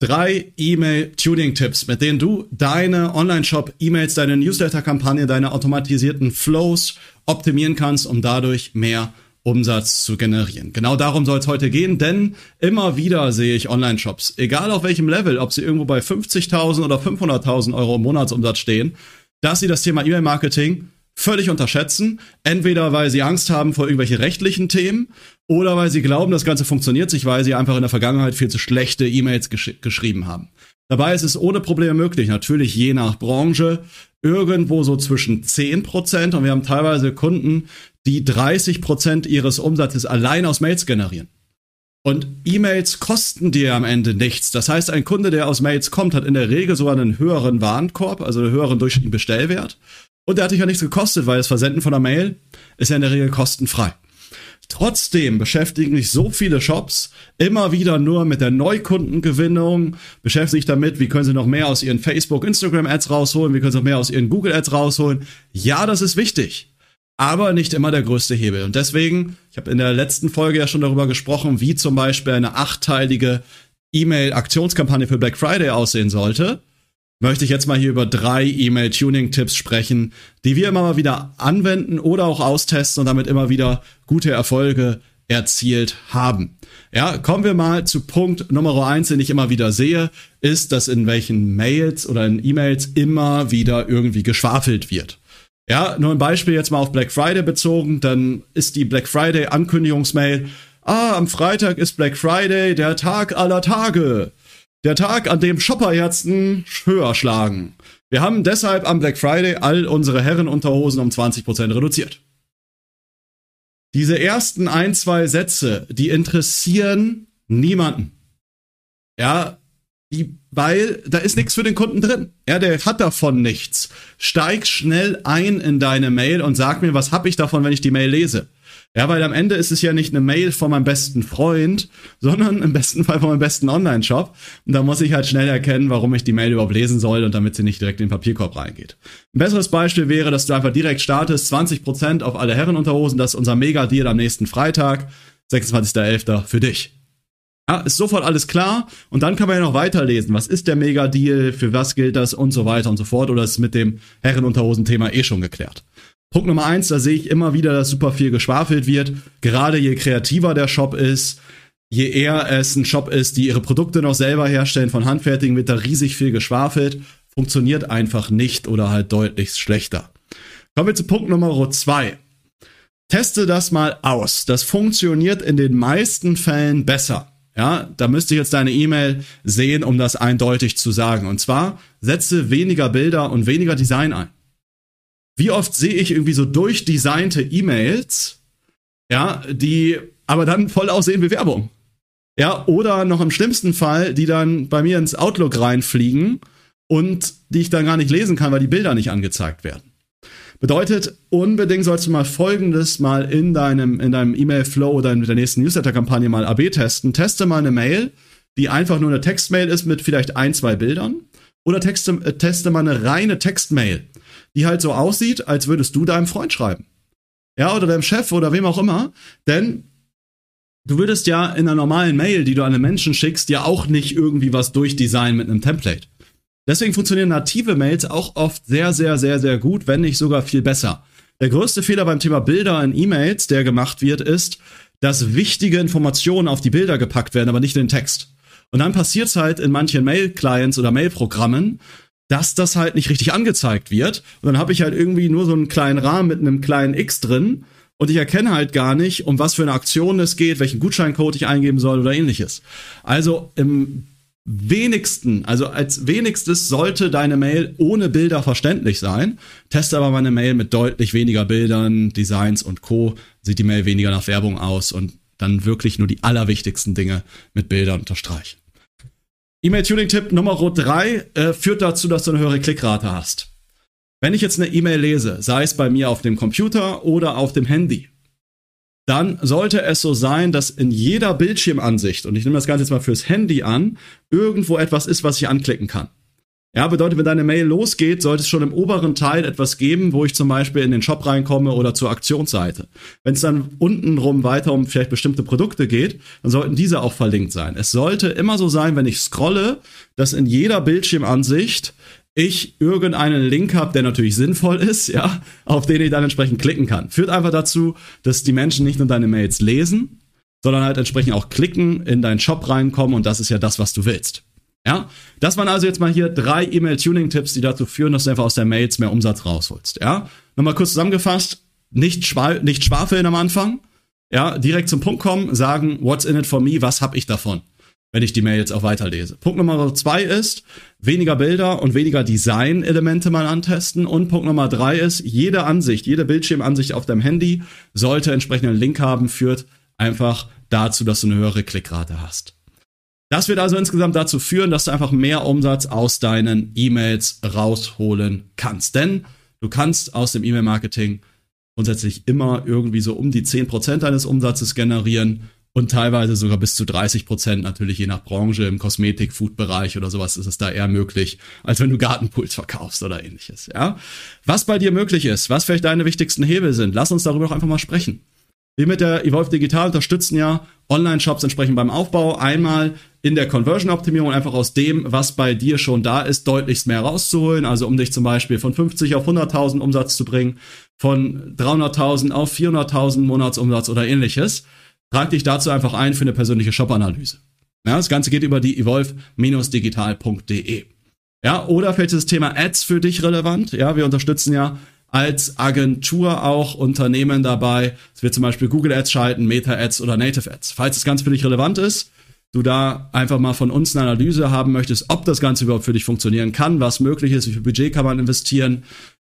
Drei E-Mail-Tuning-Tipps, mit denen du deine Online-Shop-E-Mails, deine Newsletter-Kampagne, deine automatisierten Flows optimieren kannst, um dadurch mehr Umsatz zu generieren. Genau darum soll es heute gehen, denn immer wieder sehe ich Online-Shops, egal auf welchem Level, ob sie irgendwo bei 50.000 oder 500.000 Euro im Monatsumsatz stehen, dass sie das Thema E-Mail-Marketing völlig unterschätzen. Entweder weil sie Angst haben vor irgendwelchen rechtlichen Themen oder weil sie glauben, das Ganze funktioniert sich, weil sie einfach in der Vergangenheit viel zu schlechte E-Mails gesch geschrieben haben. Dabei ist es ohne Probleme möglich, natürlich je nach Branche, irgendwo so zwischen 10% und wir haben teilweise Kunden, die 30% ihres Umsatzes allein aus Mails generieren. Und E-Mails kosten dir am Ende nichts. Das heißt, ein Kunde, der aus Mails kommt, hat in der Regel sogar einen höheren Warenkorb, also einen höheren durchschnittlichen Bestellwert. Und der hat dich ja nichts gekostet, weil das Versenden von der Mail ist ja in der Regel kostenfrei. Trotzdem beschäftigen sich so viele Shops immer wieder nur mit der Neukundengewinnung, beschäftigen sich damit, wie können sie noch mehr aus ihren Facebook, Instagram Ads rausholen, wie können sie noch mehr aus ihren Google Ads rausholen. Ja, das ist wichtig, aber nicht immer der größte Hebel. Und deswegen, ich habe in der letzten Folge ja schon darüber gesprochen, wie zum Beispiel eine achteilige E-Mail-Aktionskampagne für Black Friday aussehen sollte möchte ich jetzt mal hier über drei E-Mail-Tuning-Tipps sprechen, die wir immer mal wieder anwenden oder auch austesten und damit immer wieder gute Erfolge erzielt haben. Ja, kommen wir mal zu Punkt Nummer eins, den ich immer wieder sehe, ist, dass in welchen Mails oder in E-Mails immer wieder irgendwie geschwafelt wird. Ja, nur ein Beispiel jetzt mal auf Black Friday bezogen, dann ist die Black Friday Ankündigungsmail, ah, am Freitag ist Black Friday, der Tag aller Tage. Der Tag, an dem Shopperherzen höher schlagen. Wir haben deshalb am Black Friday all unsere Herrenunterhosen um 20% reduziert. Diese ersten ein, zwei Sätze, die interessieren niemanden. Ja, die, weil da ist nichts für den Kunden drin. Ja, der hat davon nichts. Steig schnell ein in deine Mail und sag mir, was hab ich davon, wenn ich die Mail lese. Ja, weil am Ende ist es ja nicht eine Mail von meinem besten Freund, sondern im besten Fall von meinem besten Online-Shop. Und da muss ich halt schnell erkennen, warum ich die Mail überhaupt lesen soll und damit sie nicht direkt in den Papierkorb reingeht. Ein besseres Beispiel wäre, dass du einfach direkt startest, 20% auf alle Herrenunterhosen, das ist unser Mega-Deal am nächsten Freitag, 26.11. für dich. Ja, ist sofort alles klar und dann kann man ja noch weiterlesen. Was ist der Mega-Deal, für was gilt das und so weiter und so fort oder ist mit dem Herrenunterhosen-Thema eh schon geklärt. Punkt Nummer eins, da sehe ich immer wieder, dass super viel geschwafelt wird. Gerade je kreativer der Shop ist, je eher es ein Shop ist, die ihre Produkte noch selber herstellen, von Handfertigen wird da riesig viel geschwafelt. Funktioniert einfach nicht oder halt deutlich schlechter. Kommen wir zu Punkt Nummer zwei. Teste das mal aus. Das funktioniert in den meisten Fällen besser. Ja, da müsste ich jetzt deine E-Mail sehen, um das eindeutig zu sagen. Und zwar setze weniger Bilder und weniger Design ein. Wie oft sehe ich irgendwie so durchdesignte E-Mails, ja, die aber dann voll aussehen wie Werbung. Ja, oder noch im schlimmsten Fall, die dann bei mir ins Outlook reinfliegen und die ich dann gar nicht lesen kann, weil die Bilder nicht angezeigt werden. Bedeutet, unbedingt sollst du mal folgendes mal in deinem, in E-Mail-Flow oder mit der nächsten Newsletter-Kampagne mal AB testen. Teste mal eine Mail, die einfach nur eine Textmail ist mit vielleicht ein, zwei Bildern. Oder texte, äh, teste mal eine reine Textmail die halt so aussieht, als würdest du deinem Freund schreiben. Ja, oder deinem Chef oder wem auch immer. Denn du würdest ja in einer normalen Mail, die du an einen Menschen schickst, ja auch nicht irgendwie was durchdesignen mit einem Template. Deswegen funktionieren native Mails auch oft sehr, sehr, sehr, sehr gut, wenn nicht sogar viel besser. Der größte Fehler beim Thema Bilder in E-Mails, der gemacht wird, ist, dass wichtige Informationen auf die Bilder gepackt werden, aber nicht in den Text. Und dann passiert es halt in manchen Mail-Clients oder Mail-Programmen, dass das halt nicht richtig angezeigt wird. Und dann habe ich halt irgendwie nur so einen kleinen Rahmen mit einem kleinen X drin und ich erkenne halt gar nicht, um was für eine Aktion es geht, welchen Gutscheincode ich eingeben soll oder ähnliches. Also im wenigsten, also als wenigstes sollte deine Mail ohne Bilder verständlich sein. Teste aber meine Mail mit deutlich weniger Bildern, Designs und Co. Sieht die Mail weniger nach Werbung aus und dann wirklich nur die allerwichtigsten Dinge mit Bildern unterstreichen. E-Mail-Tuning-Tipp Nummer 3 äh, führt dazu, dass du eine höhere Klickrate hast. Wenn ich jetzt eine E-Mail lese, sei es bei mir auf dem Computer oder auf dem Handy, dann sollte es so sein, dass in jeder Bildschirmansicht, und ich nehme das Ganze jetzt mal fürs Handy an, irgendwo etwas ist, was ich anklicken kann. Ja, bedeutet, wenn deine Mail losgeht, sollte es schon im oberen Teil etwas geben, wo ich zum Beispiel in den Shop reinkomme oder zur Aktionsseite. Wenn es dann untenrum weiter um vielleicht bestimmte Produkte geht, dann sollten diese auch verlinkt sein. Es sollte immer so sein, wenn ich scrolle, dass in jeder Bildschirmansicht ich irgendeinen Link habe, der natürlich sinnvoll ist, ja, auf den ich dann entsprechend klicken kann. Führt einfach dazu, dass die Menschen nicht nur deine Mails lesen, sondern halt entsprechend auch klicken, in deinen Shop reinkommen und das ist ja das, was du willst. Ja, das waren also jetzt mal hier drei E-Mail-Tuning-Tipps, die dazu führen, dass du einfach aus der Mails mehr Umsatz rausholst. Ja, nochmal kurz zusammengefasst: nicht, schwa nicht schwafeln am Anfang. Ja, direkt zum Punkt kommen, sagen, what's in it for me? Was hab ich davon? Wenn ich die Mail jetzt auch weiterlese. Punkt Nummer zwei ist, weniger Bilder und weniger Design-Elemente mal antesten. Und Punkt Nummer drei ist, jede Ansicht, jede Bildschirmansicht auf deinem Handy sollte entsprechend einen Link haben, führt einfach dazu, dass du eine höhere Klickrate hast. Das wird also insgesamt dazu führen, dass du einfach mehr Umsatz aus deinen E-Mails rausholen kannst. Denn du kannst aus dem E-Mail-Marketing grundsätzlich immer irgendwie so um die 10% deines Umsatzes generieren und teilweise sogar bis zu 30% natürlich je nach Branche im Kosmetik, Food-Bereich oder sowas ist es da eher möglich, als wenn du Gartenpools verkaufst oder ähnliches, ja. Was bei dir möglich ist, was vielleicht deine wichtigsten Hebel sind, lass uns darüber auch einfach mal sprechen. Wir mit der Evolve Digital unterstützen ja Online-Shops entsprechend beim Aufbau. Einmal in der Conversion-Optimierung einfach aus dem, was bei dir schon da ist, deutlichst mehr rauszuholen. Also um dich zum Beispiel von 50 auf 100.000 Umsatz zu bringen, von 300.000 auf 400.000 Monatsumsatz oder ähnliches. Trag dich dazu einfach ein für eine persönliche Shop-Analyse. Ja, das Ganze geht über die evolve-digital.de. Ja, oder ist das Thema Ads für dich relevant. Ja, wir unterstützen ja als Agentur auch Unternehmen dabei. Es wird zum Beispiel Google Ads schalten, Meta Ads oder Native Ads. Falls das Ganze für dich relevant ist, du da einfach mal von uns eine Analyse haben möchtest, ob das Ganze überhaupt für dich funktionieren kann, was möglich ist, wie viel Budget kann man investieren,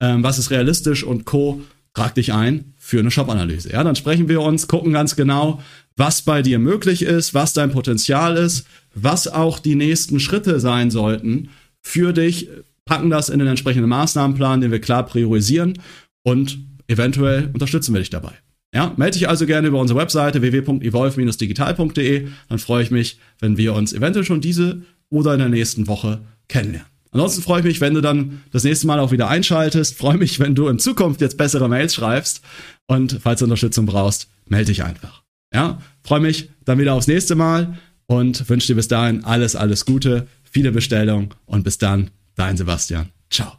ähm, was ist realistisch und Co., trag dich ein für eine Shop-Analyse. Ja, dann sprechen wir uns, gucken ganz genau, was bei dir möglich ist, was dein Potenzial ist, was auch die nächsten Schritte sein sollten für dich, packen das in den entsprechenden Maßnahmenplan, den wir klar priorisieren und eventuell unterstützen wir dich dabei. Ja, melde dich also gerne über unsere Webseite www.evolve-digital.de. Dann freue ich mich, wenn wir uns eventuell schon diese oder in der nächsten Woche kennenlernen. Ansonsten freue ich mich, wenn du dann das nächste Mal auch wieder einschaltest. Freue mich, wenn du in Zukunft jetzt bessere Mails schreibst. Und falls du Unterstützung brauchst, melde dich einfach. Ja, freue mich dann wieder aufs nächste Mal und wünsche dir bis dahin alles, alles Gute, viele Bestellungen und bis dann. Dein Sebastian. Ciao.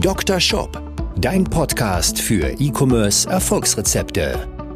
Dr. Shop, dein Podcast für E-Commerce Erfolgsrezepte.